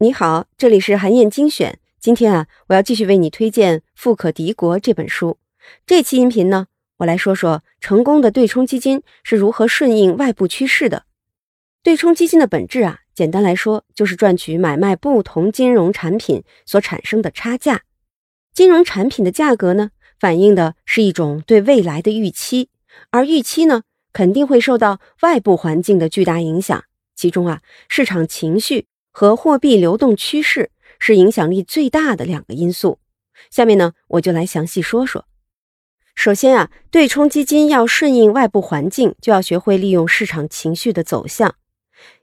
你好，这里是韩燕精选。今天啊，我要继续为你推荐《富可敌国》这本书。这期音频呢，我来说说成功的对冲基金是如何顺应外部趋势的。对冲基金的本质啊，简单来说就是赚取买卖不同金融产品所产生的差价。金融产品的价格呢，反映的是一种对未来的预期，而预期呢，肯定会受到外部环境的巨大影响。其中啊，市场情绪。和货币流动趋势是影响力最大的两个因素。下面呢，我就来详细说说。首先啊，对冲基金要顺应外部环境，就要学会利用市场情绪的走向。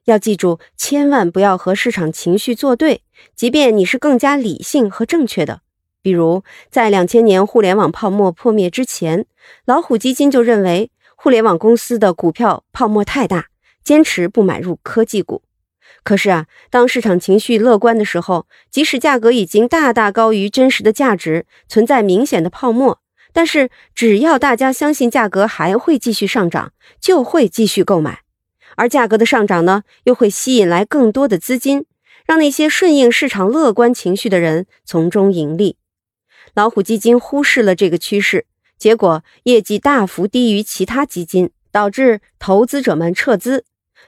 要记住，千万不要和市场情绪作对，即便你是更加理性和正确的。比如，在两千年互联网泡沫破灭之前，老虎基金就认为互联网公司的股票泡沫太大，坚持不买入科技股。可是啊，当市场情绪乐观的时候，即使价格已经大大高于真实的价值，存在明显的泡沫，但是只要大家相信价格还会继续上涨，就会继续购买。而价格的上涨呢，又会吸引来更多的资金，让那些顺应市场乐观情绪的人从中盈利。老虎基金忽视了这个趋势，结果业绩大幅低于其他基金，导致投资者们撤资。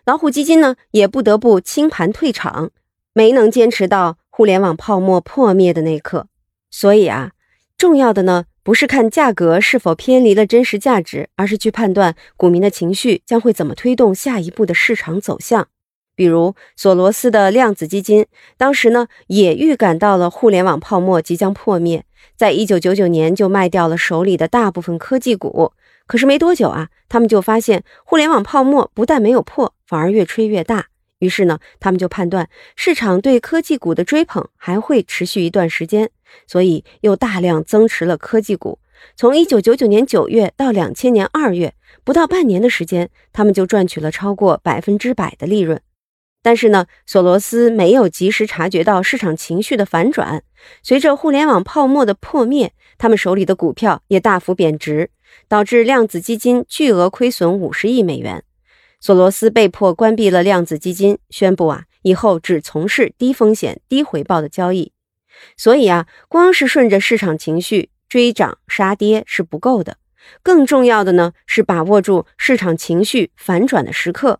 老虎基金呢，也不得不清盘退场，没能坚持到互联网泡沫破灭的那刻。所以啊，重要的呢，不是看价格是否偏离了真实价值，而是去判断股民的情绪将会怎么推动下一步的市场走向。比如索罗斯的量子基金，当时呢，也预感到了互联网泡沫即将破灭，在一九九九年就卖掉了手里的大部分科技股。可是没多久啊，他们就发现互联网泡沫不但没有破，反而越吹越大。于是呢，他们就判断市场对科技股的追捧还会持续一段时间，所以又大量增持了科技股。从一九九九年九月到两千年二月，不到半年的时间，他们就赚取了超过百分之百的利润。但是呢，索罗斯没有及时察觉到市场情绪的反转，随着互联网泡沫的破灭，他们手里的股票也大幅贬值。导致量子基金巨额亏损五十亿美元，索罗斯被迫关闭了量子基金，宣布啊以后只从事低风险低回报的交易。所以啊，光是顺着市场情绪追涨杀跌是不够的，更重要的呢是把握住市场情绪反转的时刻。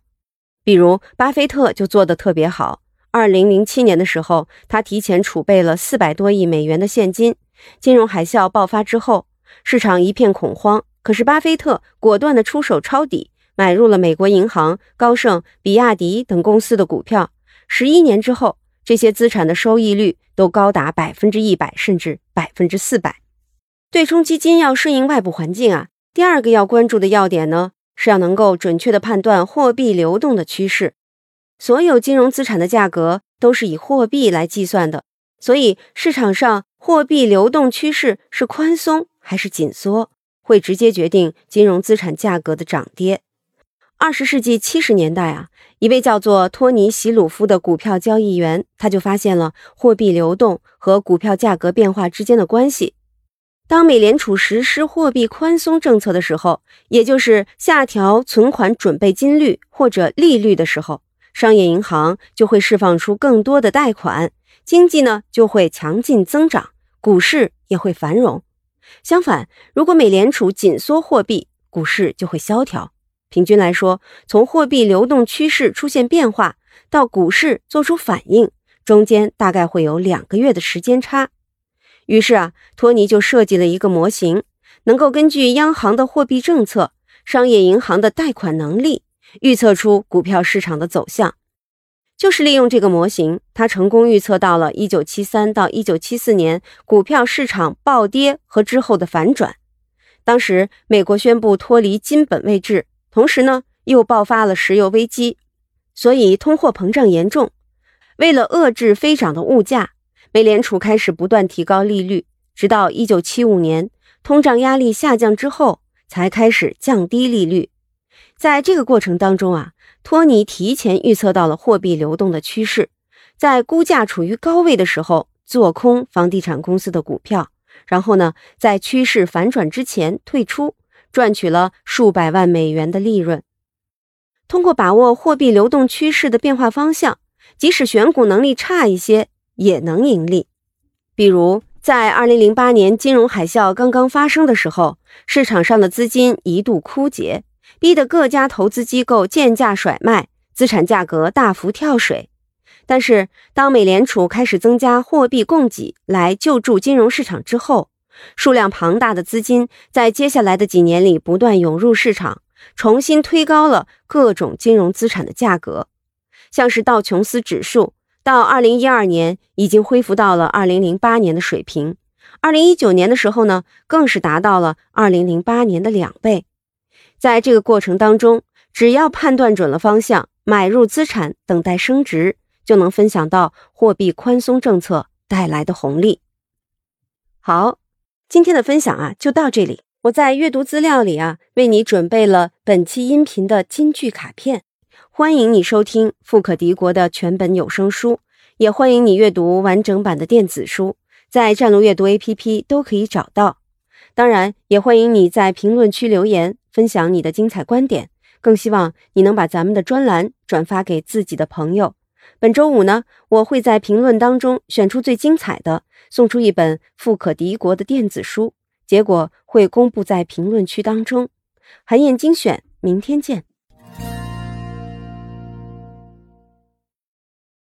比如巴菲特就做得特别好。二零零七年的时候，他提前储备了四百多亿美元的现金。金融海啸爆发之后。市场一片恐慌，可是巴菲特果断地出手抄底，买入了美国银行、高盛、比亚迪等公司的股票。十一年之后，这些资产的收益率都高达百分之一百，甚至百分之四百。对冲基金要适应外部环境啊，第二个要关注的要点呢，是要能够准确地判断货币流动的趋势。所有金融资产的价格都是以货币来计算的，所以市场上货币流动趋势是宽松。还是紧缩，会直接决定金融资产价格的涨跌。二十世纪七十年代啊，一位叫做托尼·席鲁夫的股票交易员，他就发现了货币流动和股票价格变化之间的关系。当美联储实施货币宽松政策的时候，也就是下调存款准备金率或者利率的时候，商业银行就会释放出更多的贷款，经济呢就会强劲增长，股市也会繁荣。相反，如果美联储紧缩货币，股市就会萧条。平均来说，从货币流动趋势出现变化到股市做出反应，中间大概会有两个月的时间差。于是啊，托尼就设计了一个模型，能够根据央行的货币政策、商业银行的贷款能力，预测出股票市场的走向。就是利用这个模型，他成功预测到了1973到1974年股票市场暴跌和之后的反转。当时美国宣布脱离金本位制，同时呢又爆发了石油危机，所以通货膨胀严重。为了遏制飞涨的物价，美联储开始不断提高利率，直到1975年通胀压力下降之后，才开始降低利率。在这个过程当中啊。托尼提前预测到了货币流动的趋势，在估价处于高位的时候做空房地产公司的股票，然后呢，在趋势反转之前退出，赚取了数百万美元的利润。通过把握货币流动趋势的变化方向，即使选股能力差一些，也能盈利。比如，在2008年金融海啸刚刚发生的时候，市场上的资金一度枯竭，逼得各家投资机构贱价甩卖，资产价格大幅跳水。但是，当美联储开始增加货币供给来救助金融市场之后，数量庞大的资金在接下来的几年里不断涌入市场。重新推高了各种金融资产的价格，像是道琼斯指数，到二零一二年已经恢复到了二零零八年的水平，二零一九年的时候呢，更是达到了二零零八年的两倍。在这个过程当中，只要判断准了方向，买入资产等待升值，就能分享到货币宽松政策带来的红利。好，今天的分享啊，就到这里。我在阅读资料里啊，为你准备了本期音频的金句卡片，欢迎你收听富可敌国的全本有声书，也欢迎你阅读完整版的电子书，在战路阅读 APP 都可以找到。当然，也欢迎你在评论区留言分享你的精彩观点，更希望你能把咱们的专栏转发给自己的朋友。本周五呢，我会在评论当中选出最精彩的，送出一本富可敌国的电子书。结果会公布在评论区当中，韩燕精选，明天见。